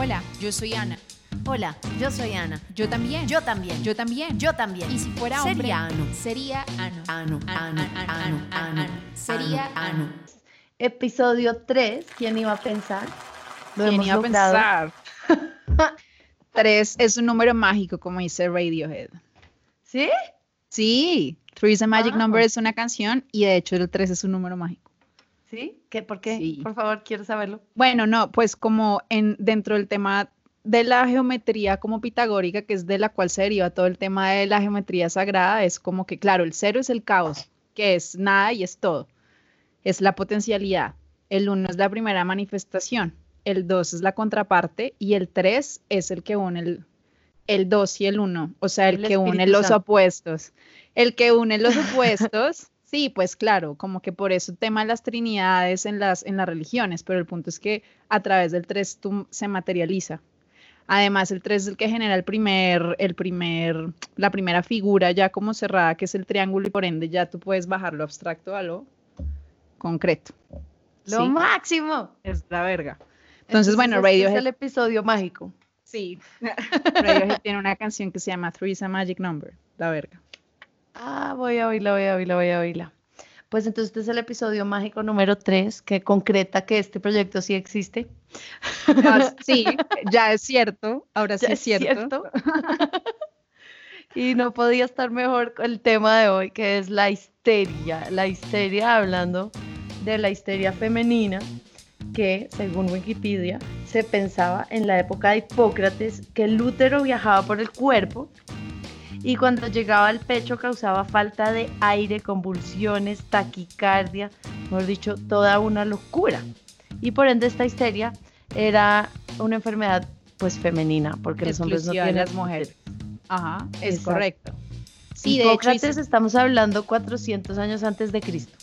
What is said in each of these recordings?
Hola, yo soy Ana. Hola, yo soy Ana. Yo también. Yo también. Yo también. Yo también. Y si fuera hombre, Sería Ano. sería Ano. Ano, ano, ano, ano, Sería ano, Ano. Episodio 3, ¿quién iba a pensar? Lo ¿Quién hemos iba a pensar? Tres es un número mágico, como dice Radiohead. ¿Sí? Sí, Three is a Magic Wow. Number es una canción y de hecho el 3 es un número mágico. ¿Sí? ¿Qué? ¿Por qué? Sí. Por favor, quiero saberlo. Bueno, no, pues como en dentro del tema de la geometría como pitagórica, que es de la cual se deriva todo el tema de la geometría sagrada, es como que, claro, el cero es el caos, que es nada y es todo. Es la potencialidad. El uno es la primera manifestación. El dos es la contraparte y el tres es el que une el, el dos y el uno, o sea, el, El que une los opuestos. El que une los opuestos, sí, pues claro, como que por eso tema las trinidades en las, en las religiones, pero el punto es que a través del tres tú se materializa. Además, el 3 es el que genera el primer, el primer, la primera figura ya como cerrada, que es el triángulo, y por ende ya tú puedes bajar lo abstracto a lo concreto. Lo Sí, máximo. es la verga. Entonces, bueno, este es Radiohead, el episodio mágico. sí. Radiohead tiene una canción que se llama Three is a Magic Number, la verga. Ah, voy a oírla, voy a oírla, voy a oírla. Pues entonces este es el episodio mágico número 3 que concreta que este proyecto sí existe. Ah, sí, ya es cierto, ahora sí es cierto. y no podía estar mejor con el tema de hoy, que es la histeria. La histeria, hablando de la histeria femenina, que según Wikipedia se pensaba en la época de Hipócrates que el útero viajaba por el cuerpo y cuando llegaba al pecho causaba falta de aire, convulsiones, taquicardia, mejor dicho, toda una locura. Y por ende esta histeria era una enfermedad pues femenina, porque los hombres no tienen las mujeres. Ajá, es Exacto. correcto. Sí, de hecho, Hipócrates estamos hablando 400 años antes de Cristo.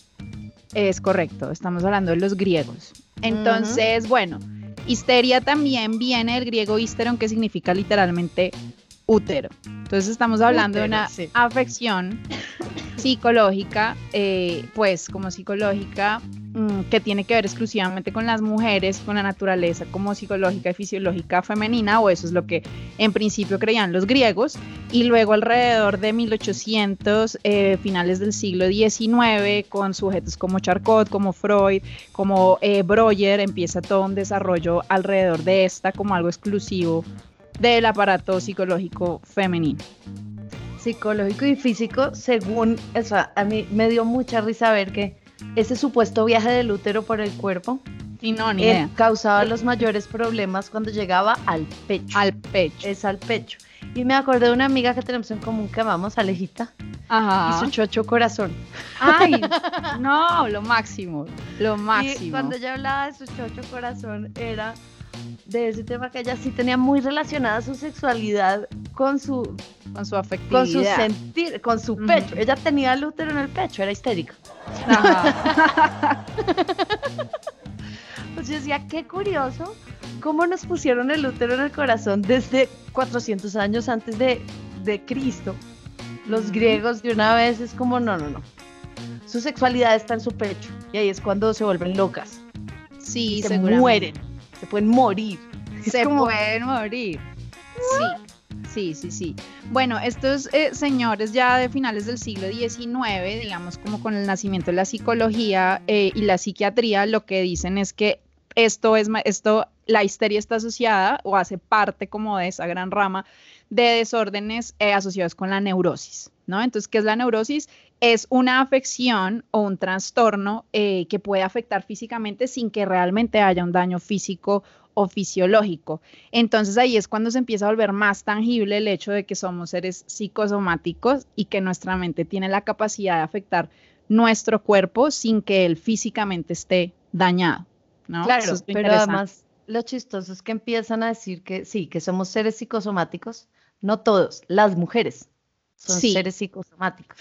Es correcto, estamos hablando de los griegos. Entonces, bueno, histeria también viene del griego histeron, que significa literalmente útero. Entonces estamos hablando de Útero, una sí. afección psicológica, eh, pues como psicológica, mm, que tiene que ver exclusivamente con las mujeres, con la naturaleza como psicológica y fisiológica femenina, o eso es lo que en principio creían los griegos, y luego alrededor de 1800, eh, finales del siglo XIX, con sujetos como Charcot, como Freud, como eh, Breuer, empieza todo un desarrollo alrededor de esta como algo exclusivo del aparato psicológico femenino. Psicológico y físico, según, o sea, a mí me dio mucha risa ver que ese supuesto viaje del útero por el cuerpo Y no, ni eh, idea. causaba los mayores problemas cuando llegaba al pecho. Al pecho. Es al pecho. Y me acordé de una amiga que tenemos en común que amamos, Alejita, Ajá. y su chocho corazón. Ay, no, lo máximo, lo Y máximo. cuando ella hablaba de su chocho corazón era de ese tema que ella sí tenía muy relacionada su sexualidad con su con su afectividad. con su sentir, con su pecho. Ella tenía el útero en el pecho, era histérica. Ajá. Pues yo decía, qué curioso cómo nos pusieron el útero en el corazón desde 400 años antes de, de Cristo. Los Ujú. griegos de una vez es como, no, no, no. Su sexualidad está en su pecho. Y ahí es cuando se vuelven locas. Sí, se mueren. Se pueden morir. Se como- pueden morir. Sí, sí, sí, sí. Bueno, estos eh, señores ya de finales del siglo XIX, digamos como con el nacimiento de la psicología eh, y la psiquiatría, lo que dicen es que esto es esto, la histeria está asociada o hace parte como de esa gran rama de desórdenes eh, asociados con la neurosis, ¿no? Entonces, ¿qué es la neurosis? Es una afección o un trastorno eh, que puede afectar físicamente sin que realmente haya un daño físico o fisiológico. Entonces ahí es cuando se empieza a volver más tangible el hecho de que somos seres psicosomáticos y que nuestra mente tiene la capacidad de afectar nuestro cuerpo sin que él físicamente esté dañado. ¿no? Claro, es pero además lo chistoso es que empiezan a decir que sí, que somos seres psicosomáticos. No todos, las mujeres son Sí. seres psicosomáticos.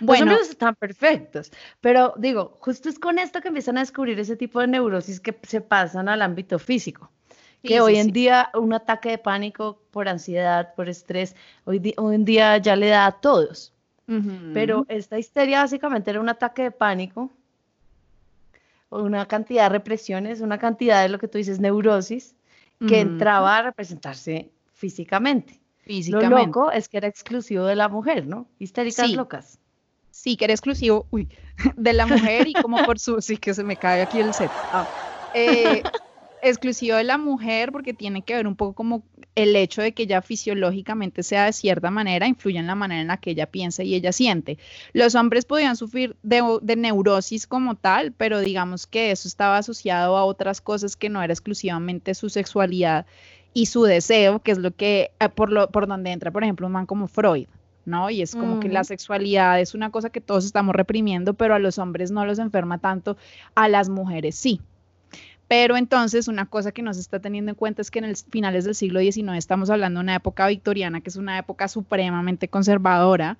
Los bueno, hombres están perfectos, pero digo, justo es con esto que empiezan a descubrir ese tipo de neurosis que se pasan al ámbito físico. que sí, hoy en sí. día un ataque de pánico por ansiedad, por estrés, hoy, en día ya le da a todos. Pero esta histeria básicamente era un ataque de pánico, una cantidad de represiones, una cantidad de lo que tú dices, neurosis, que entraba a representarse físicamente. Lo loco es que era exclusivo de la mujer, ¿no? Histéricas Sí. locas. Sí, que era exclusivo, uy, de la mujer y como por su, sí que se me cae aquí el set. Ah, eh, exclusivo de la mujer porque tiene que ver un poco como el hecho de que ella fisiológicamente sea de cierta manera, influye en la manera en la que ella piensa y ella siente. Los hombres podían sufrir de, de neurosis como tal, pero digamos que eso estaba asociado a otras cosas que no era exclusivamente su sexualidad y su deseo, que es lo que, eh, por, lo, por donde entra, por ejemplo, un man como Freud. ¿No? Y es como que la sexualidad es una cosa que todos estamos reprimiendo, pero a los hombres no los enferma tanto, a las mujeres sí. Pero entonces una cosa que no se está teniendo en cuenta es que en el finales del siglo XIX estamos hablando de una época victoriana, que es una época supremamente conservadora,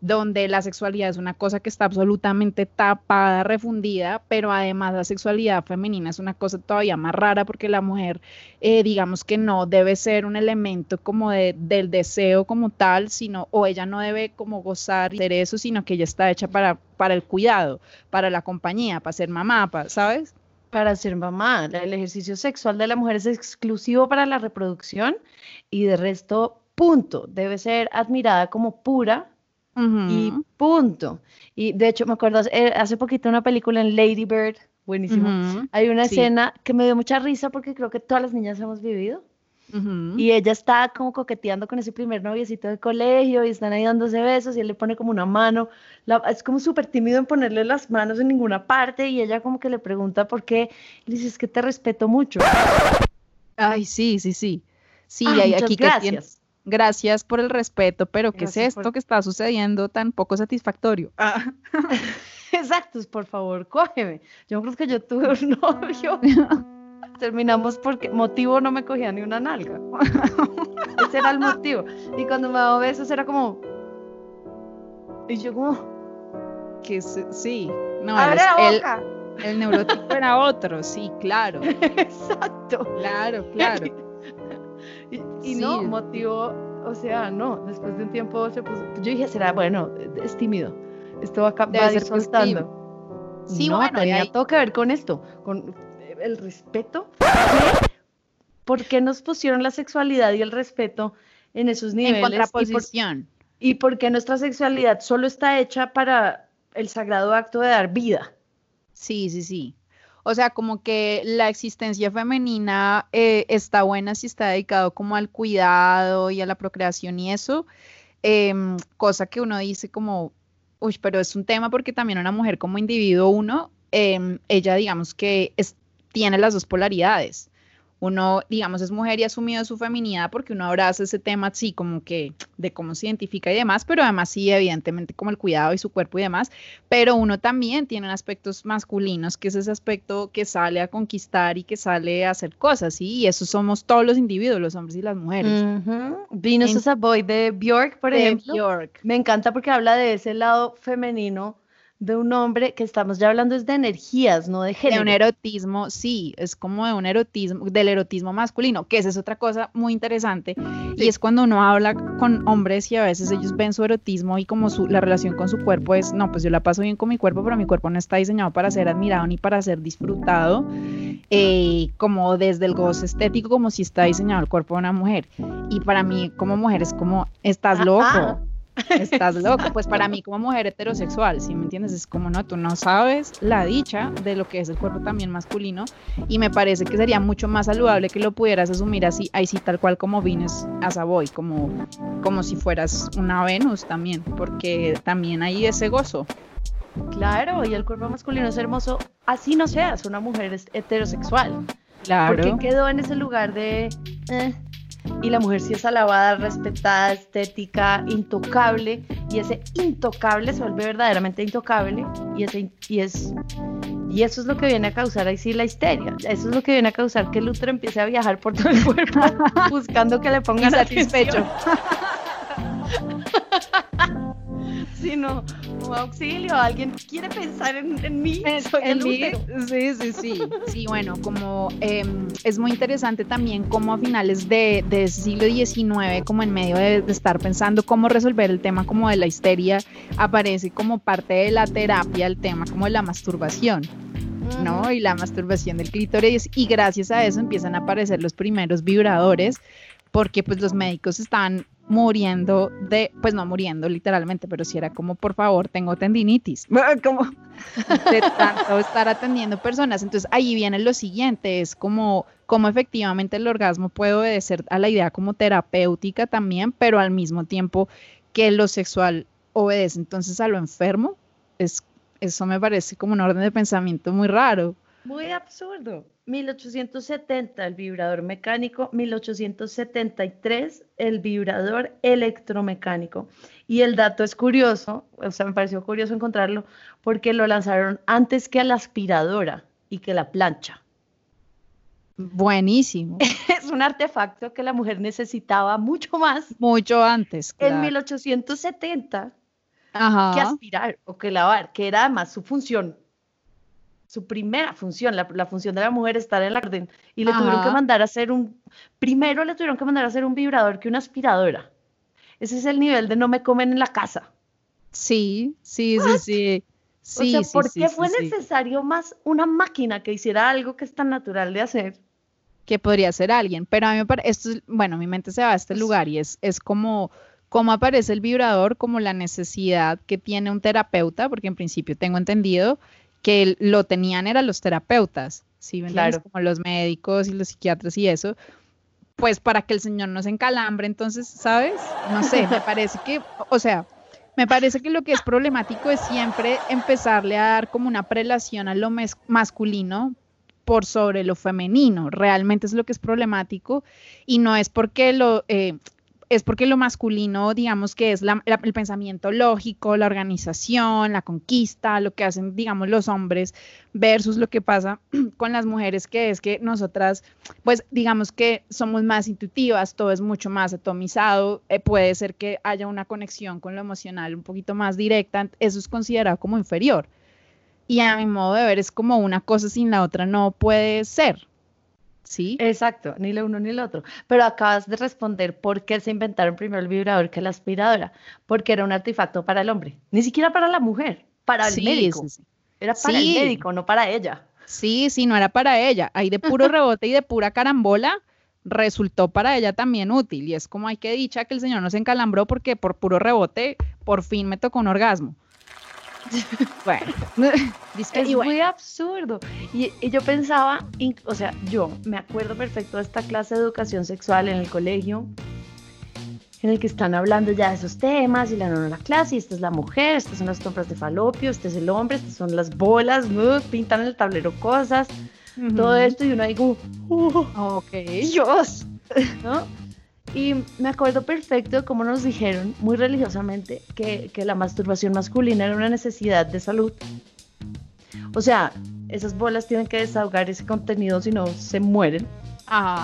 donde la sexualidad es una cosa que está absolutamente tapada, refundida, pero además la sexualidad femenina es una cosa todavía más rara porque la mujer, eh, digamos que no debe ser un elemento como de, del deseo como tal, sino, o ella no debe como gozar de eso, sino que ella está hecha para, para el cuidado, para la compañía, para ser mamá, para, ¿sabes? Para ser mamá, el ejercicio sexual de la mujer es exclusivo para la reproducción y de resto, punto. Debe ser admirada como pura y punto. Y de hecho, me acuerdo eh, hace poquito una película en Lady Bird, buenísimo. Hay una sí. escena que me dio mucha risa porque creo que todas las niñas hemos vivido. Y ella está como coqueteando con ese primer noviecito de colegio y están ahí dándose besos y él le pone como una mano. la- es como súper tímido en ponerle las manos en ninguna parte y ella como que le pregunta por qué. Y le dice, es que te respeto mucho. Ay, sí, sí, sí. Sí, Ay, hay aquí que tien- gracias. Gracias por el respeto, pero ¿qué es Gracias esto por- que está sucediendo tan poco satisfactorio? Ah, Exacto, por favor, cógeme. Yo creo que yo tuve un novio. Terminamos porque motivo no me cogía ni una nalga. Ese era el motivo. Y cuando me daba besos era como... Y yo como... que sí, no, ¡Abre la boca! el neurótico era otro, sí, claro, Exacto. claro, claro. Y, y no, Sí. motivo, o sea, no, después de un tiempo se puso, yo dije, será, bueno, es tímido, esto va, a va a ser soltando. Sí, no, bueno, y tenía ahí- todo que ver con esto, con eh, el respeto. ¿Qué? ¿Por qué nos pusieron la sexualidad y el respeto en esos En niveles? ¿Y por, contraposición. y por qué nuestra sexualidad solo está hecha para el sagrado acto de dar vida? Sí, sí, sí. O sea, como que la existencia femenina eh, está buena si está dedicado como al cuidado y a la procreación y eso, em, cosa que uno dice como, uy, pero es un tema porque también una mujer como individuo, uno, em, ella digamos que es- tiene las dos polaridades. Uno, digamos, es mujer y ha asumido su feminidad porque uno abraza ese tema así como que de cómo se identifica y demás, pero además sí, evidentemente como el cuidado y su cuerpo y demás, pero uno también tiene aspectos masculinos, que es ese aspecto que sale a conquistar y que sale a hacer cosas, ¿sí? Y eso somos todos los individuos, los hombres y las mujeres. Ujú. Venus En- is a Boy de Bjork, por De ejemplo. Bjork. Me encanta porque habla de ese lado femenino de un hombre que estamos ya hablando es de energías, no de De género. un erotismo, sí, es como de un erotismo, del erotismo masculino, que esa es otra cosa muy interesante, y es cuando uno habla con hombres y a veces ellos ven su erotismo y como su, la relación con su cuerpo es, no, pues yo la paso bien con mi cuerpo, pero mi cuerpo no está diseñado para ser admirado ni para ser disfrutado, eh, como desde el gozo estético, como si está diseñado el cuerpo de una mujer. Y para mí como mujer es como, estás loco. Estás loco, pues para mí como mujer heterosexual, si me entiendes? Es como no, tú no sabes la dicha de lo que es el cuerpo también masculino y me parece que sería mucho más saludable que lo pudieras asumir así, ahí sí tal cual como Venus a Savoy, como, como si fueras una Venus también, porque también hay ese gozo. Claro, y el cuerpo masculino es hermoso, así no seas una mujer heterosexual. Claro. Porque quedó en ese lugar de... eh, y la mujer sí es alabada, respetada, estética, intocable, y ese intocable se vuelve verdaderamente intocable, y, ese, y, es, y eso es lo que viene a causar ahí sí la histeria, eso es lo que viene a causar que el útero empiece a viajar por todo el cuerpo buscando que le pongan Insatisfecho. atención. Sí, no, como auxilio, alguien quiere pensar en, en mí, soy En el mí. Sí, sí, sí. Sí, bueno, como em, es muy interesante también como a finales de, del siglo XIX, como en medio de, de estar pensando cómo resolver el tema como de la histeria, aparece como parte de la terapia el tema como de la masturbación. ¿no? Y la masturbación del clítoris y gracias a eso empiezan a aparecer los primeros vibradores porque pues los médicos están muriendo de, pues no muriendo literalmente, pero si era como, por favor, tengo tendinitis, como de tanto estar atendiendo personas. Entonces ahí viene lo siguiente, es como, como efectivamente el orgasmo puede obedecer a la idea como terapéutica también, pero al mismo tiempo que lo sexual obedece entonces a lo enfermo, es, eso me parece como un orden de pensamiento muy raro. Muy absurdo. 1870 el vibrador mecánico, 1873 el vibrador electromecánico. Y el dato es curioso, o sea, me pareció curioso encontrarlo, porque lo lanzaron antes que la aspiradora y que la plancha. Buenísimo. es un artefacto que la mujer necesitaba mucho más. Mucho antes. En 1870 que aspirar o que lavar, que era además su función su primera función, la, función de la mujer estar en la orden. Y le tuvieron que mandar a hacer un, primero le tuvieron que mandar a hacer un vibrador que una aspiradora. Ese es el nivel de no me comen en la casa. Sí, sí, sí, sí. Sí, o sea, ¿por qué fue necesario más una máquina que hiciera algo que es tan natural de hacer? Que podría ser alguien, pero a mí me parece, esto es, bueno, mi mente se va a este lugar y es, es como cómo aparece el vibrador como la necesidad que tiene un terapeuta, porque en principio tengo entendido que lo tenían eran los terapeutas, ¿sí? Claro. Como los médicos y los psiquiatras y eso, pues para que el señor no se encalambre, entonces, ¿sabes? No sé, me parece que, o sea, me parece que lo que es problemático es siempre empezarle a dar como una prelación a lo masculino por sobre lo femenino. Realmente es lo que es problemático y no es porque lo, eh, es porque lo masculino, digamos que es el pensamiento lógico, la organización, la conquista, lo que hacen, digamos, los hombres versus lo que pasa con las mujeres, que es que nosotras, pues, digamos que somos más intuitivas, todo es mucho más atomizado, eh, puede ser que haya una conexión con lo emocional un poquito más directa, eso es considerado como inferior. Y a mi modo de ver es como una cosa sin la otra no puede ser. ¿Sí? Exacto, ni lo uno ni lo otro. Pero acabas de responder por qué se inventaron primero el vibrador que la aspiradora, porque era un artefacto para el hombre, ni siquiera para la mujer, para el médico. Era para el médico, no para ella. Sí, sí, no era para ella. Ahí de puro rebote y de pura carambola resultó para ella también útil. Y es como hay que dicha que el señor no se encalambró porque por puro rebote por fin me tocó un orgasmo. bueno, es muy absurdo. Y, yo pensaba, o sea, yo me acuerdo perfecto de esta clase de educación sexual en el colegio, en el que están hablando ya de esos temas y la no la clase, y esta es la mujer, estas son las compras de falopio, este es el hombre, estas son las bolas, pintan en el tablero cosas, todo esto, y uno digo, uh, ok, Dios, ¿no? Y me acuerdo perfecto cómo nos dijeron muy religiosamente que, que, la masturbación masculina era una necesidad de salud. O sea, esas bolas tienen que desahogar ese contenido, si no se mueren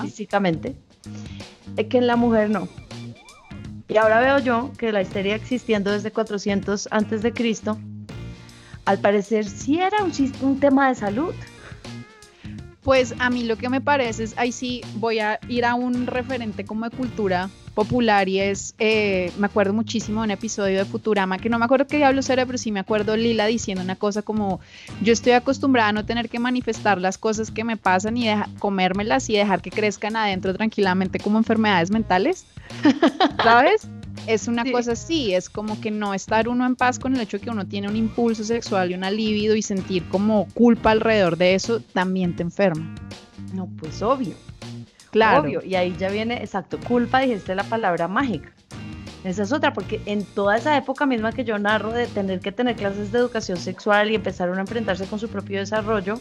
físicamente. Es que en la mujer no. Y ahora veo yo que la histeria existiendo desde 400 antes de Cristo, al parecer sí era un, un tema de salud. Pues a mí lo que me parece es, ahí sí voy a ir a un referente como de cultura popular y es, eh, me acuerdo muchísimo de un episodio de Futurama, que no me acuerdo qué diablos era, pero sí me acuerdo Lila diciendo una cosa como, yo estoy acostumbrada a no tener que manifestar las cosas que me pasan y comérmelas y dejar que crezcan adentro tranquilamente como enfermedades mentales, ¿sabes? Es una cosa así, es como que no estar uno en paz con el hecho de que uno tiene un impulso sexual y una libido y sentir como culpa alrededor de eso también te enferma. No, pues obvio. Claro. Obvio. Y ahí ya viene, exacto, culpa, dijiste la palabra mágica. Esa es otra, porque en toda esa época misma que yo narro de tener que tener clases de educación sexual y empezar uno a enfrentarse con su propio desarrollo,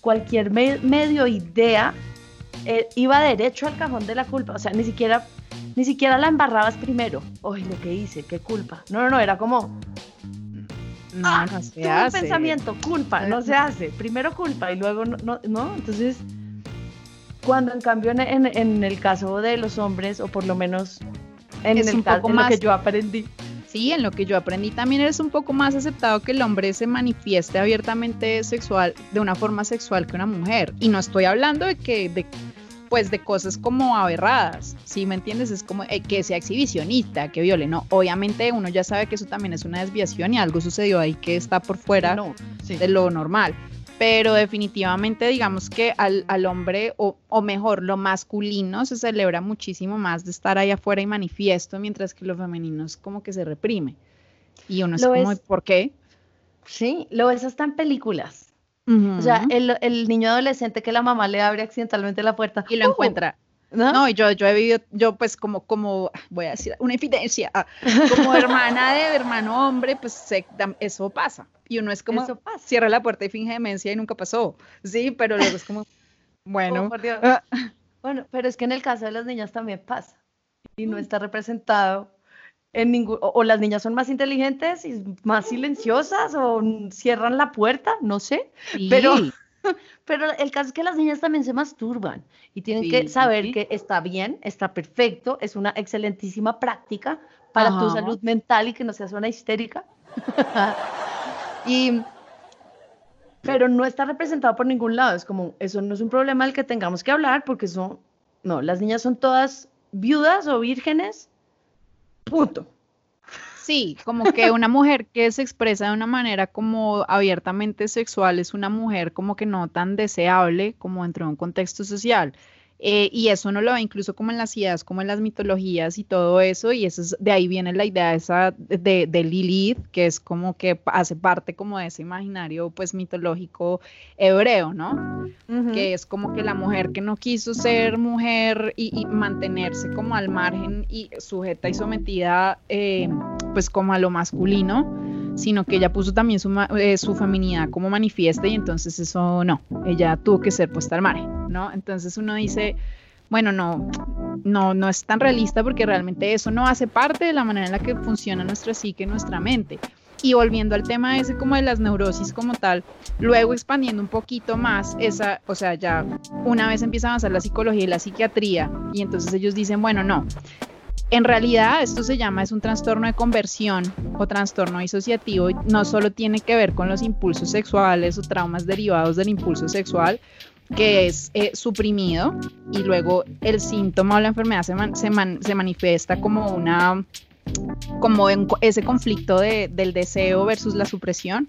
cualquier medio idea eh, iba derecho al cajón de la culpa. O sea, ni siquiera ni siquiera la embarrabas primero. Uy, lo que hice, qué culpa. No, no, no, era como. No, ah, no se hace. Un pensamiento, culpa, no se hace. Primero culpa y luego no, no, Entonces, cuando en cambio en, el caso de los hombres, o por lo menos en, el caso, en lo que yo aprendí. Sí, en lo que yo aprendí también es un poco más aceptado que el hombre se manifieste abiertamente sexual, de una forma sexual que una mujer. Y no estoy hablando de que, de pues de cosas como aberradas, ¿sí me entiendes? Es como eh, que sea exhibicionista, que viole, no, obviamente uno ya sabe que eso también es una desviación y algo sucedió ahí que está por fuera de lo normal, pero definitivamente digamos que al, al hombre, o, o, mejor, lo masculino se celebra muchísimo más de estar ahí afuera y manifiesto, mientras que lo femenino es como que se reprime. Y uno es Lo como, es- ¿por qué? Sí, lo ves hasta en películas. O sea, el, el niño adolescente que la mamá le abre accidentalmente la puerta. y lo ¡uh! encuentra. ¿no? No, y yo, yo he vivido, yo pues como, como, voy a decir una evidencia, ah, como hermana de hermano hombre, pues dam- eso pasa. Y uno es como, cierra la puerta y finge demencia y nunca pasó. Sí, pero luego es como, bueno. Oh, por Dios. ah, Bueno, pero es que en el caso de las niñas también pasa. Y no está representado en ningún... O, o las niñas son más inteligentes y más silenciosas o cierran la puerta, no sé. Pero- sí, Pero el caso es que las niñas también se masturban y tienen que Sí, saber sí. que está bien, está perfecto, es una excelentísima práctica para tu Ajá. salud mental y que no seas una histérica. y, pero no está representado por ningún lado. Es como, eso no es un problema del que tengamos que hablar porque eso, no, las niñas son todas viudas o vírgenes. Punto. Sí, como que una mujer que se expresa de una manera como abiertamente sexual es una mujer como que no tan deseable como dentro de un contexto social. Eh, y eso uno lo ve incluso como en las ideas, como en las mitologías y todo eso, y eso es- de ahí viene la idea esa de, de Lilith, que es como que hace parte como de ese imaginario pues mitológico hebreo, ¿no? que es como que la mujer que no quiso ser mujer y, y mantenerse como al margen y sujeta y sometida eh, pues como a lo masculino, sino que ella puso también su, eh, su feminidad como manifiesta y entonces eso no, ella tuvo que ser puesta al margen, ¿no? Entonces uno dice, bueno, no, no, no es tan realista porque realmente eso no hace parte de la manera en la que funciona nuestra psique, nuestra mente. Y volviendo al tema ese como de las neurosis como tal, luego expandiendo un poquito más esa, o sea, ya una vez empieza a avanzar la psicología y la psiquiatría, y entonces ellos dicen, bueno, no, en realidad esto se llama, es un trastorno de conversión o trastorno disociativo, y no solo tiene que ver con los impulsos sexuales o traumas derivados del impulso sexual, que es eh, suprimido y luego el síntoma o la enfermedad se, man- se, man- se manifiesta como una como en ese conflicto de- del deseo versus la supresión,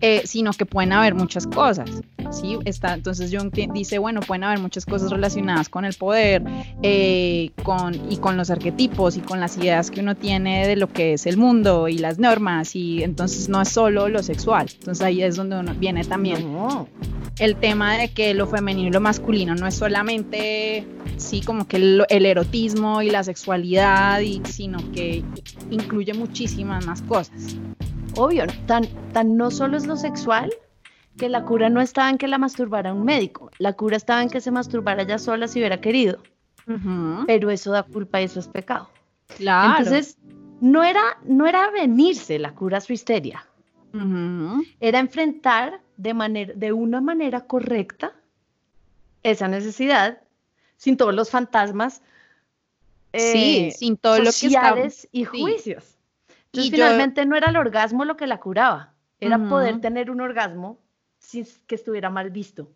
eh, sino que pueden haber muchas cosas, ¿sí? Está, entonces Jung dice, bueno, pueden haber muchas cosas relacionadas con el poder eh, con, y con los arquetipos y con las ideas que uno tiene de lo que es el mundo y las normas, y entonces no es solo lo sexual, entonces ahí es donde uno viene también No. el tema de que lo femenino y lo masculino no es solamente, sí, como que el, el erotismo y la sexualidad, y, sino que incluye muchísimas más cosas. Obvio, tan, tan no solo es lo sexual, que la cura no estaba en que la masturbara un médico, la cura estaba en que se masturbara ella sola si hubiera querido, pero eso da culpa y eso es pecado. claro. Entonces, no era, no era venirse la cura a su histeria, era enfrentar de, manera, de una manera correcta esa necesidad, sin todos los fantasmas sí, eh, sin todo lo que está. sociales y juicios. Entonces, Y yo- finalmente no era el orgasmo lo que la curaba, era poder tener un orgasmo sin que estuviera mal visto.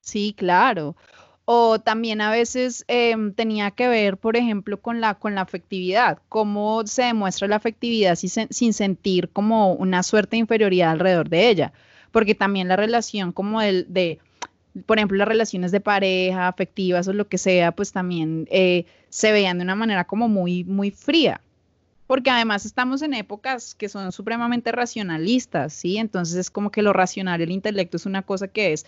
Sí, claro. O también a veces em, tenía que ver, por ejemplo, con la, con la afectividad, cómo se demuestra la afectividad sin, sin sentir como una suerte de inferioridad alrededor de ella, porque también la relación como del, de, por ejemplo, las relaciones de pareja, afectivas o lo que sea, pues también eh, se veían de una manera como muy, muy fría. Porque además estamos en épocas que son supremamente racionalistas, ¿sí? Entonces es como que lo racional el intelecto es una cosa que es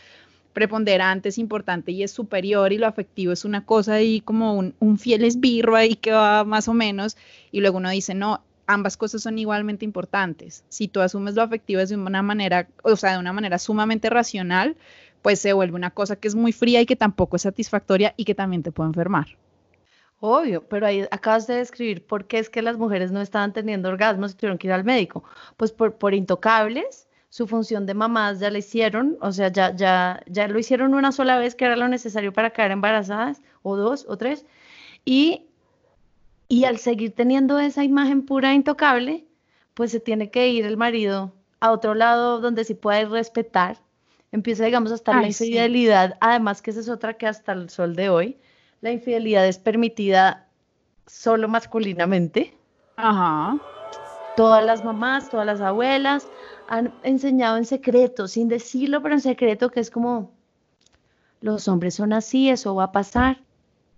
preponderante, es importante y es superior y lo afectivo es una cosa y como un, un fiel esbirro ahí que va más o menos y luego uno dice, no, ambas cosas son igualmente importantes. Si tú asumes lo afectivo de una manera, o sea, de una manera sumamente racional, pues se vuelve una cosa que es muy fría y que tampoco es satisfactoria y que también te puede enfermar. Obvio, pero ahí acabas de describir por qué es que las mujeres no estaban teniendo orgasmos y tuvieron que ir al médico. Pues por, por intocables, su función de mamás ya la hicieron, o sea, ya, ya, ya lo hicieron una sola vez, que era lo necesario para quedar embarazadas, o dos, o tres, y, y al seguir teniendo esa imagen pura e intocable, pues se tiene que ir el marido a otro lado donde sí pueda respetar. Empieza, digamos, a estar la Ay, sí. infidelidad, además que esa es otra que hasta el sol de hoy, la infidelidad es permitida solo masculinamente. Ajá. Todas las mamás, todas las abuelas, han enseñado en secreto, sin decirlo, pero en secreto, que es como, los hombres son así, eso va a pasar.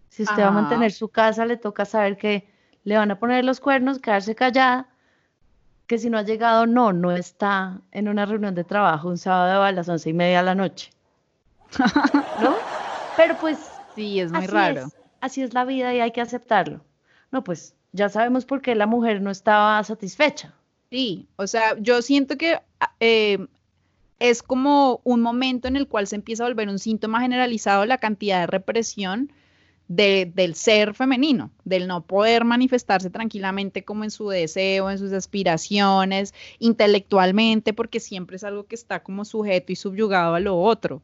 Si usted va a mantener su casa, le toca saber que le van a poner los cuernos, quedarse callada, que si no ha llegado, no, no está en una reunión de trabajo un sábado a las once y media de la noche. ¿No? Pero pues... Sí, es muy raro. así es la vida y hay que aceptarlo. No, pues ya sabemos por qué la mujer no estaba satisfecha. Sí, o sea, yo siento que eh, es como un momento en el cual se empieza a volver un síntoma generalizado la cantidad de represión del ser femenino, del no poder manifestarse tranquilamente como en su deseo, en sus aspiraciones, intelectualmente, porque siempre es algo que está como sujeto y subyugado a lo otro.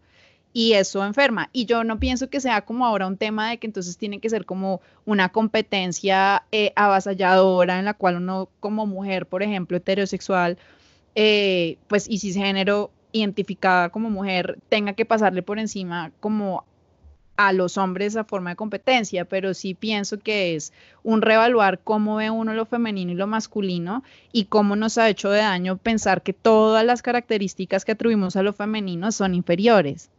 Y eso enferma. Y yo no pienso que sea como ahora un tema de que entonces tiene que ser como una competencia eh, avasalladora en la cual uno como mujer, por ejemplo, heterosexual, eh, pues y cisgénero identificada como mujer tenga que pasarle por encima como a los hombres a forma de competencia, pero sí pienso que es un revaluar cómo ve uno lo femenino y lo masculino y cómo nos ha hecho de daño pensar que todas las características que atribuimos a lo femenino son inferiores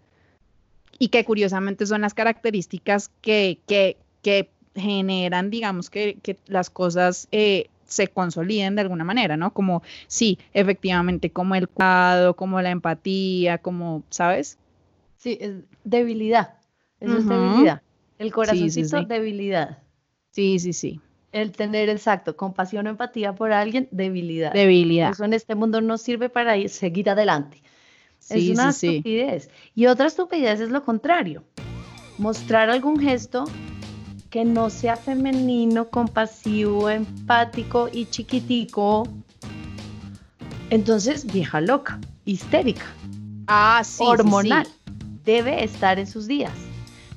y que curiosamente son las características que, que, que generan, digamos, que, que las cosas eh, se consoliden de alguna manera, ¿no? Como, sí, efectivamente, como el cuidado, como la empatía, como, ¿sabes? Sí, es debilidad. Eso es debilidad. El corazoncito, debilidad. Sí, sí, sí. El tener exacto, compasión o empatía por alguien, debilidad. Debilidad. Eso en este mundo no sirve para ir, seguir adelante. Es una estupidez. Y otra estupidez es lo contrario. Mostrar algún gesto que no sea femenino, compasivo, empático y chiquitico. Entonces, vieja loca, histérica. Ah, sí. Hormonal. Debe estar en sus días.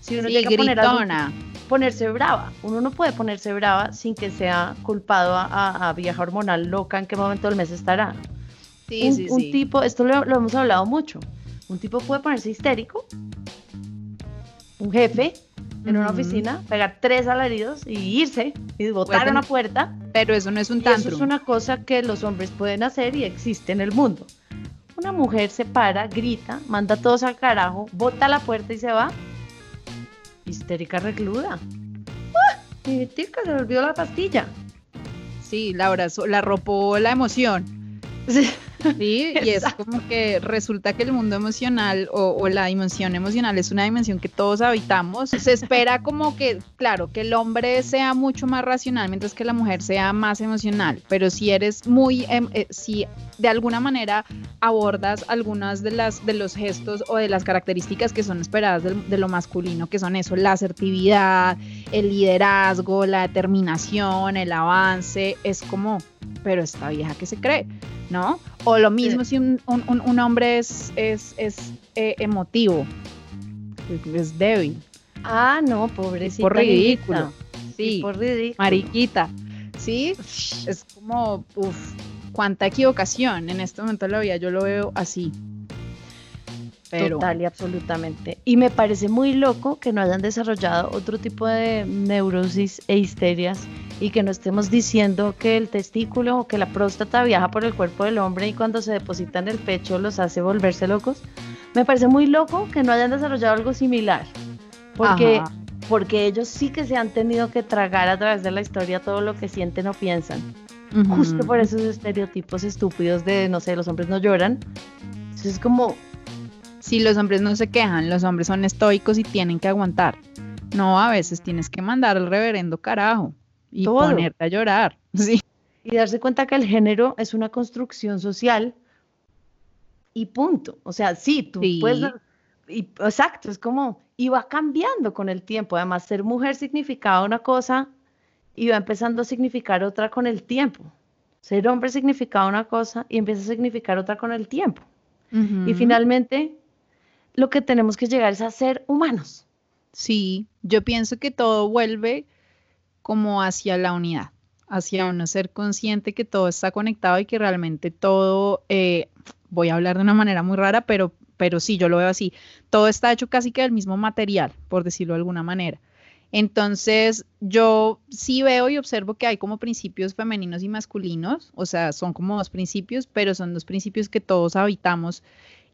Si uno llega a poner ponerse brava. Uno no puede ponerse brava sin que sea culpado a, vieja hormonal loca en qué momento del mes estará. Sí, un, sí, un tipo, esto lo, hemos hablado mucho, un tipo puede ponerse histérico, un jefe en una oficina, pegar tres alaridos y irse y botar una puerta. Pero eso no es un tantrum. Eso es una cosa que los hombres pueden hacer y existe en el mundo. Una mujer se para, grita, manda a todos al carajo, bota la puerta y se va histérica recluda. ¡Ah! Mi tica se olvidó la pastilla. Sí, la abrazó, la arropó la emoción. Sí. Sí, y es como que resulta que el mundo emocional o, la dimensión emocional es una dimensión que todos habitamos. Se espera como que, claro, que el hombre sea mucho más racional, mientras que la mujer sea más emocional. Pero si eres muy, em, eh, si de alguna manera abordas algunas de las de los gestos o de las características que son esperadas de, lo masculino, que son eso, la asertividad, el liderazgo, la determinación, el avance, es como, pero esta vieja que se cree. ¿No? O lo mismo si un, hombre es, es, eh, emotivo, es, débil. Ah, no, pobrecita. Por ridículo. Sí, por ridículo. Mariquita. Sí, es como, uff, cuánta equivocación. En este momento de la vida yo lo veo así. Pero... Total y absolutamente. Y me parece muy loco que no hayan desarrollado otro tipo de neurosis e histerias y que no estemos diciendo que el testículo o que la próstata viaja por el cuerpo del hombre y cuando se deposita en el pecho los hace volverse locos. Me parece muy loco que no hayan desarrollado algo similar, porque, porque ellos sí que se han tenido que tragar a través de la historia todo lo que sienten o piensan. Justo por esos estereotipos estúpidos de, no sé, los hombres no lloran. Entonces es como... Si los hombres no se quejan, los hombres son estoicos y tienen que aguantar. No, a veces tienes que mandar al reverendo carajo y ponerte a llorar. Sí. Y darse cuenta que el género es una construcción social y punto. O sea, sí, tú puedes... Y, exacto, es como, y va cambiando con el tiempo. Además, ser mujer significaba una cosa y va empezando a significar otra con el tiempo. Ser hombre significaba una cosa y empieza a significar otra con el tiempo. Y finalmente, lo que tenemos que llegar es a ser humanos. Sí, yo pienso que todo vuelve como hacia la unidad, hacia uno ser consciente que todo está conectado y que realmente todo, eh, voy a hablar de una manera muy rara, pero, pero sí, yo lo veo así, todo está hecho casi que del mismo material, por decirlo de alguna manera. Entonces, yo sí veo y observo que hay como principios femeninos y masculinos, o sea, son como dos principios, pero son dos principios que todos habitamos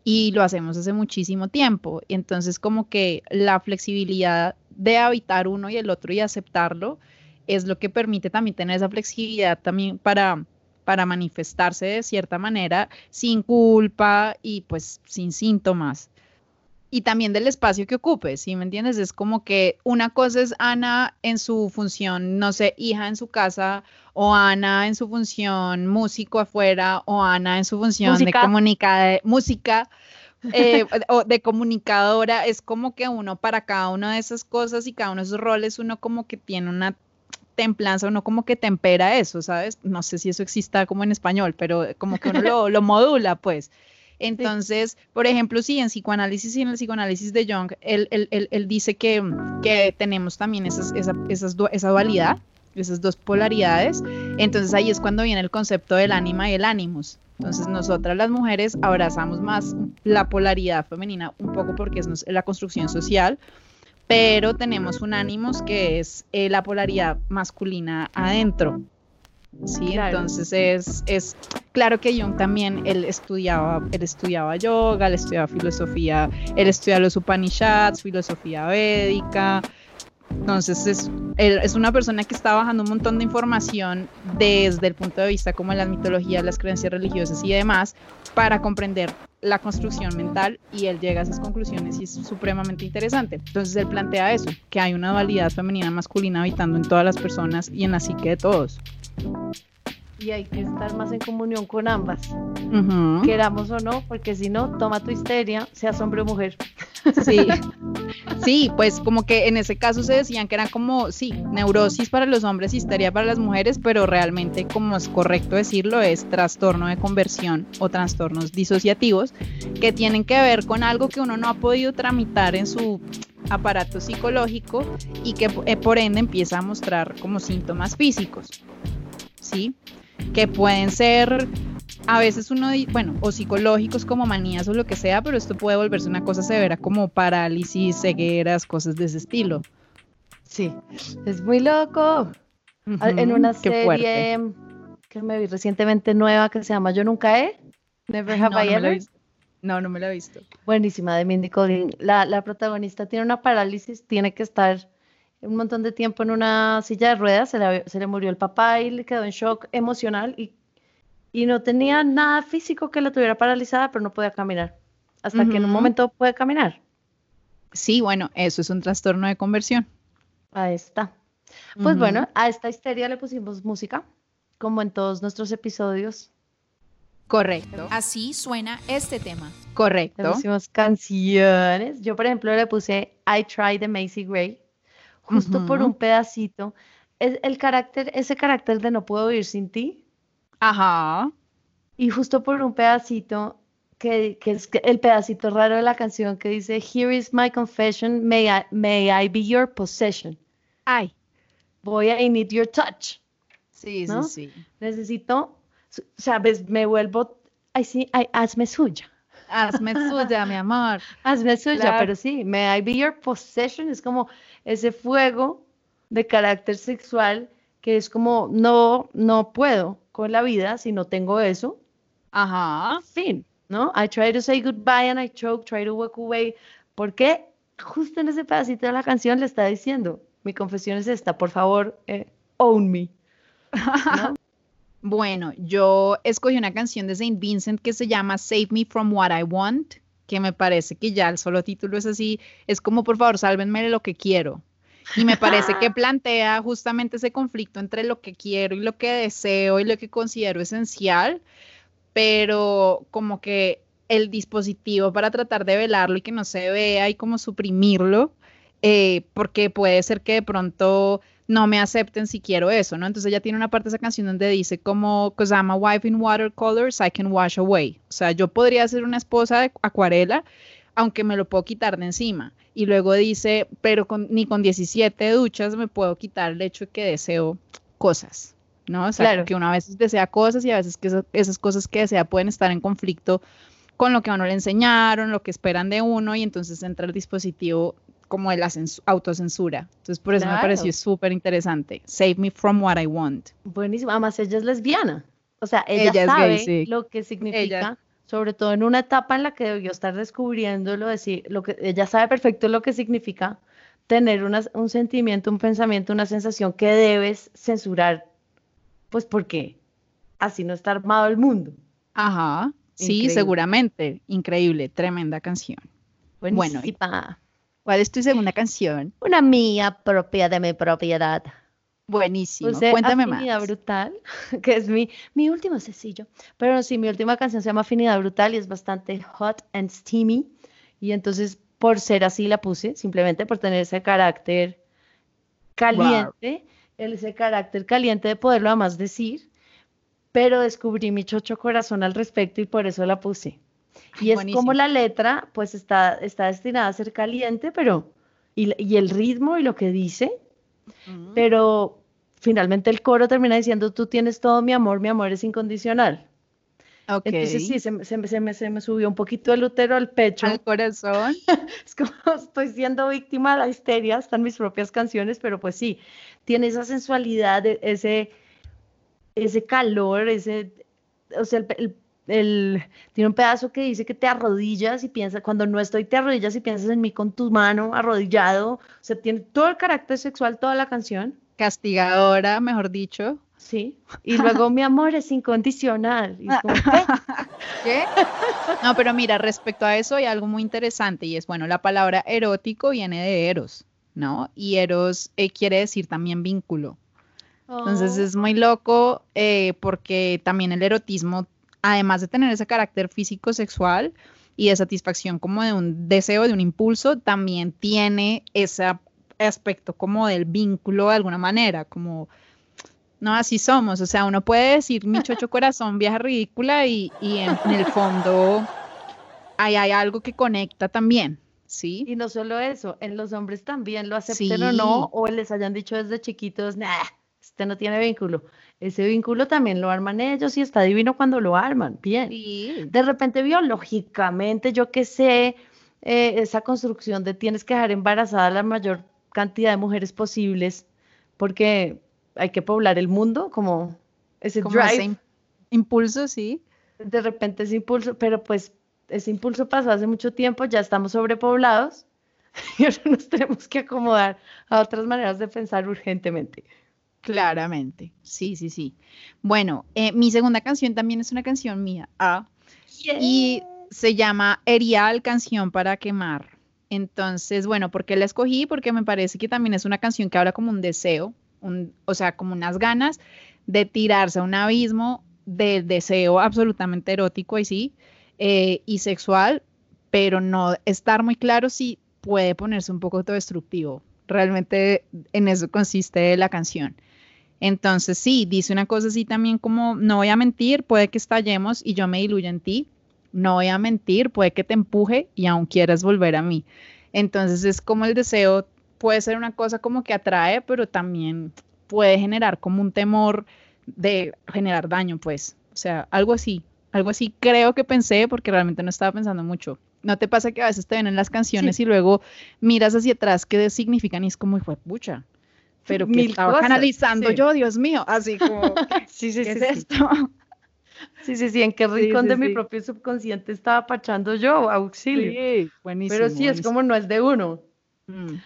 y lo hacemos hace muchísimo tiempo. Entonces, como que la flexibilidad de habitar uno y el otro y aceptarlo es lo que permite también tener esa flexibilidad también para para manifestarse de cierta manera sin culpa y pues sin síntomas y también del espacio que ocupe, ¿sí me entiendes? Es como que una cosa es Ana en su función, no sé, hija en su casa, o Ana en su función músico afuera, o Ana en su función de comunicada, música. Eh, o de comunicadora, es como que uno para cada una de esas cosas y cada uno de esos roles, uno como que tiene una templanza, uno como que tempera eso, ¿sabes? No sé si eso exista como en español, pero como que uno lo, lo modula, pues. Entonces, por ejemplo, sí, en psicoanálisis y en el psicoanálisis de Jung, él, dice que, tenemos también esas, esa, esas esa dualidad, esas dos polaridades. Entonces ahí es cuando viene el concepto del ánima y el ánimos. Entonces nosotras las mujeres abrazamos más la polaridad femenina un poco porque es la construcción social, pero tenemos un ánimos que es eh, la polaridad masculina adentro. Sí, entonces es, es claro que Jung también, él estudiaba, él estudiaba yoga, él estudiaba filosofía, él estudiaba los Upanishads, filosofía védica, entonces es, es, una persona que está bajando un montón de información desde el punto de vista como las mitologías, las creencias religiosas y demás para comprender la construcción mental y él llega a esas conclusiones y es supremamente interesante. Entonces él plantea eso, que hay una dualidad femenina masculina habitando en todas las personas y en la psique de todos y hay que estar más en comunión con ambas, queramos o no, porque si no, toma tu histeria, seas hombre o mujer. Sí, sí, pues como que en ese caso se decían que eran como, sí, neurosis para los hombres, histeria para las mujeres, pero realmente como es correcto decirlo, es trastorno de conversión o trastornos disociativos que tienen que ver con algo que uno no ha podido tramitar en su aparato psicológico y que eh, por ende empieza a mostrar como síntomas físicos. ¿Sí? que pueden ser a veces uno, bueno, o psicológicos como manías o lo que sea, pero esto puede volverse una cosa severa como parálisis, cegueras, cosas de ese estilo. Sí, es muy loco. en una serie que me vi recientemente nueva que se llama Yo Nunca He, Never Have no, I Ever. No, no me la he visto. Buenísima, de Mindy Kaling. La, la protagonista tiene una parálisis, tiene que estar un montón de tiempo en una silla de ruedas, se le, se le murió el papá y le quedó en shock emocional y, y, no tenía nada físico que la tuviera paralizada, pero no podía caminar. Hasta que en un momento puede caminar. Sí, bueno, eso es un trastorno de conversión. Ahí está. Pues bueno, a esta histeria le pusimos música, como en todos nuestros episodios. Correcto. Así suena este tema. Correcto. Le pusimos canciones. Yo, por ejemplo, le puse I Tried de Macy Gray justo por un pedacito, es el carácter, ese carácter de no puedo vivir sin ti. Ajá. Y justo por un pedacito, que, que, es el pedacito raro de la canción que dice, Here is my confession, may I, may I be your possession. Ay. Voy a I need your touch. Sí, sí, sí. Necesito, sabes, me vuelvo, ay, sí, ay, hazme suya. Hazme suya, mi amor. Hazme suya, pero sí, may I be your possession es como ese fuego de carácter sexual que es como, no, no puedo con la vida si no tengo eso. Ajá. Fin, ¿no? I try to say goodbye and I choke, try to walk away. Porque justo en ese pedacito de la canción le está diciendo, mi confesión es esta, por favor, eh, own me. bueno, yo escogí una canción de Saint Vincent que se llama Save Me from What I Want que me parece que ya el solo título es así, es como por favor, sálvenme de lo que quiero. Y me parece que plantea justamente ese conflicto entre lo que quiero y lo que deseo y lo que considero esencial, pero como que el dispositivo para tratar de velarlo y que no se vea y como suprimirlo, eh, porque puede ser que de pronto no me acepten si quiero eso, ¿no? Entonces ella tiene una parte de esa canción donde dice como, cause I'm a wife in watercolors, I can wash away. O sea, yo podría ser una esposa de acuarela, aunque me lo puedo quitar de encima. Y luego dice, pero ni con 17 duchas me puedo quitar el hecho de que deseo cosas, ¿no? O sea, que una vez desea cosas y a veces que esas, cosas que desea pueden estar en conflicto con lo que a uno le enseñaron, lo que esperan de uno, y entonces entra el dispositivo como de la censu- autocensura. Entonces, por eso me pareció súper interesante. Save me from what I want. Buenísimo. Además, ella es lesbiana. O sea, ella, Ella es sabe gay, sí. lo que significa, Ella- sobre todo en una etapa en la que debió estar descubriéndolo, decir, lo que ella sabe perfecto lo que significa tener una- un sentimiento, un pensamiento, una sensación que debes censurar, pues porque así no está armado el mundo. Ajá. Sí, seguramente. Increíble. Tremenda canción. Bueno, Buenísima. ¿Cuál es tu segunda canción? Una mía propia de mi propiedad. Buenísimo. Puse Cuéntame Afinidad más. Brutal, que es mi, mi último sencillo. Pero sí, mi última canción se llama Afinidad Brutal y es bastante hot and steamy. Y entonces, por ser así, la puse, simplemente por tener ese carácter caliente, ese carácter caliente de poderlo además decir. Pero descubrí mi chocho corazón al respecto y por eso la puse. Y es Buenísimo. como la letra, pues está, está destinada a ser caliente, pero. Y, y el ritmo y lo que dice, Mm. pero finalmente el coro termina diciendo, tú tienes todo mi amor, mi amor es incondicional. Ok. Entonces sí, se, me- se se me, se me subió un poquito el útero al pecho. Al corazón. Es como estoy siendo víctima de la histeria, están mis propias canciones, pero pues sí, tiene esa sensualidad, e- ese, ese calor, ese, o sea, el, el- el- tiene un pedazo que dice que te arrodillas y piensas, cuando no estoy te arrodillas y piensas en mí con tu mano arrodillado, o sea, tiene todo el carácter sexual, toda la canción. Castigadora, mejor dicho. Sí, y luego mi amor es incondicional. Y es como, ¿qué? ¿Qué? No, pero mira, respecto a eso hay algo muy interesante y es, bueno, la palabra erótico viene de eros, ¿no? Y eros eh, quiere decir también vínculo. Entonces Oh, es muy loco eh, porque también el erotismo, además de tener ese carácter físico sexual y de satisfacción como de un deseo, de un impulso, también tiene ese aspecto como del vínculo de alguna manera, como, no, así somos, o sea, uno puede decir mi chocho corazón, vieja ridícula y, y en, en el fondo ahí hay algo que conecta también, ¿sí? Y no solo eso, en los hombres también lo acepten o no, o les hayan dicho desde chiquitos, nah, este no tiene vínculo. Ese vínculo también lo arman ellos y está divino cuando lo arman, bien. Sí. De repente, biológicamente, yo que sé, eh, esa construcción de tienes que dejar embarazada a la mayor cantidad de mujeres posibles, porque hay que poblar el mundo, como ese Como ese drive, im- impulso, sí. de repente ese impulso, pero pues ese impulso pasó hace mucho tiempo, ya estamos sobrepoblados y ahora nos tenemos que acomodar a otras maneras de pensar urgentemente. Claramente, sí, sí, sí. Bueno, eh, mi segunda canción también es una canción mía, ah, y se llama Erial, canción para quemar. Entonces, bueno, ¿por qué la escogí? Porque me parece que también es una canción que habla como un deseo, un, o sea, como unas ganas de tirarse a un abismo del deseo absolutamente erótico y sí, eh, y sexual, pero no estar muy claro si puede ponerse un poco autodestructivo. Realmente en eso consiste la canción. Entonces, sí, dice una cosa así también como, no voy a mentir, puede que estallemos y yo me diluya en ti, no voy a mentir, puede que te empuje y aún quieras volver a mí. Entonces es como el deseo puede ser una cosa como que atrae, pero también puede generar como un temor de generar daño, pues. O sea, algo así, algo así creo que pensé porque realmente no estaba pensando mucho. ¿No te pasa que a veces te ven en las canciones y luego miras hacia atrás qué significan y es como, hijo de pucha? Pero que Mil estaba cosas, canalizando sí. yo, Dios mío, así como, Sí, sí, ¿qué sí, es sí. esto? Sí, sí, sí, en qué rincón de mi propio subconsciente estaba pachando yo, auxilio. Sí, buenísimo. Pero sí, es buenísimo. como no es de uno. Mm,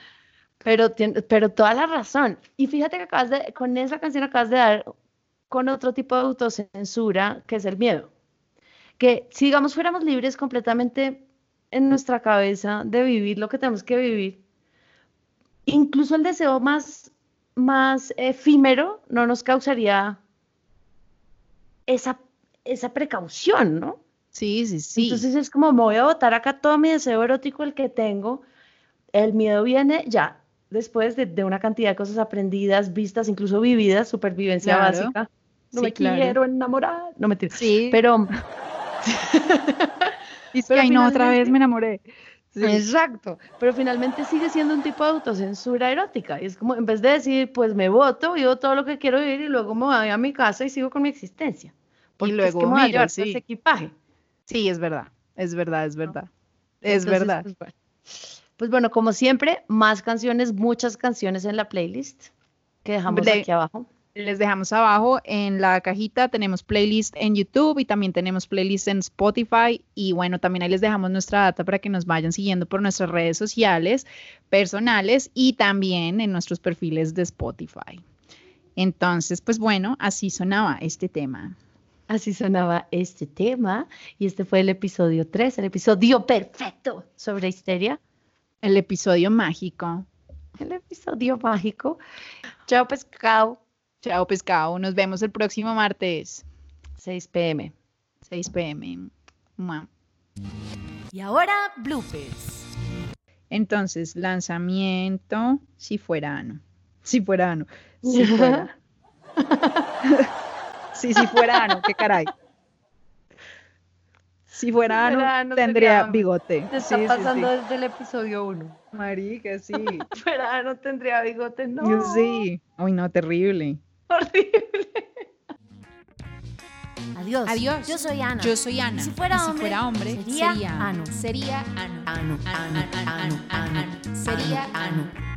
Pero, pero toda la razón. Y fíjate que acabas de, con esa canción acabas de dar con otro tipo de autocensura, que es el miedo. Que si digamos fuéramos libres completamente en nuestra cabeza de vivir lo que tenemos que vivir, incluso el deseo más, más efímero no nos causaría esa, esa precaución, ¿no? Sí, sí, sí. Entonces es como, me voy a botar acá todo mi deseo erótico, el que tengo. El miedo viene ya después de, de una cantidad de cosas aprendidas, vistas, incluso vividas, supervivencia Claro. básica. No Sí, me claro. quiero enamorar. No me sí, Pero, es que, ay, no, otra vez me enamoré. Sí. exacto. Pero finalmente sigue siendo un tipo de autocensura erótica. Y es como, en vez de decir, pues me voto, vivo todo lo que quiero vivir y luego me voy a mi casa y sigo con mi existencia. Porque es luego que me voy a llevar sí. ese equipaje. Sí, es verdad, es verdad, es verdad. Es Entonces, verdad. pues, bueno. Pues bueno, como siempre, más canciones, muchas canciones en la playlist que dejamos aquí abajo. Les dejamos abajo en la cajita, tenemos playlist en YouTube y también tenemos playlist en Spotify. Y bueno, también ahí les dejamos nuestra data para que nos vayan siguiendo por nuestras redes sociales personales y también en nuestros perfiles de Spotify. Entonces, pues bueno, así sonaba este tema. Así sonaba este tema y este fue el episodio 3, el episodio perfecto sobre histeria, El episodio mágico. el episodio mágico. Chao pescado, Chao pescado, nos vemos el próximo martes, 6 pm. 6 pm. Mua. Y ahora, bloopers. Entonces, lanzamiento, si fuera ano. Si fuera ano. Si fuera. sí, si fuera ano, qué caray. Si fuera ano, fuera ano, tendría bigote. Te está sí, pasando sí. desde el episodio 1. Marica, sí. Fuera no tendría bigote, no. Sí. Ay, no, terrible. Horrible. Adiós. Adiós. Yo soy Ana. Yo soy Ana. Y si fuera Y hombre, hombre, sería sería ano. Sería ano. Ano, ano, ano, ano, ano. Sería ano, ano.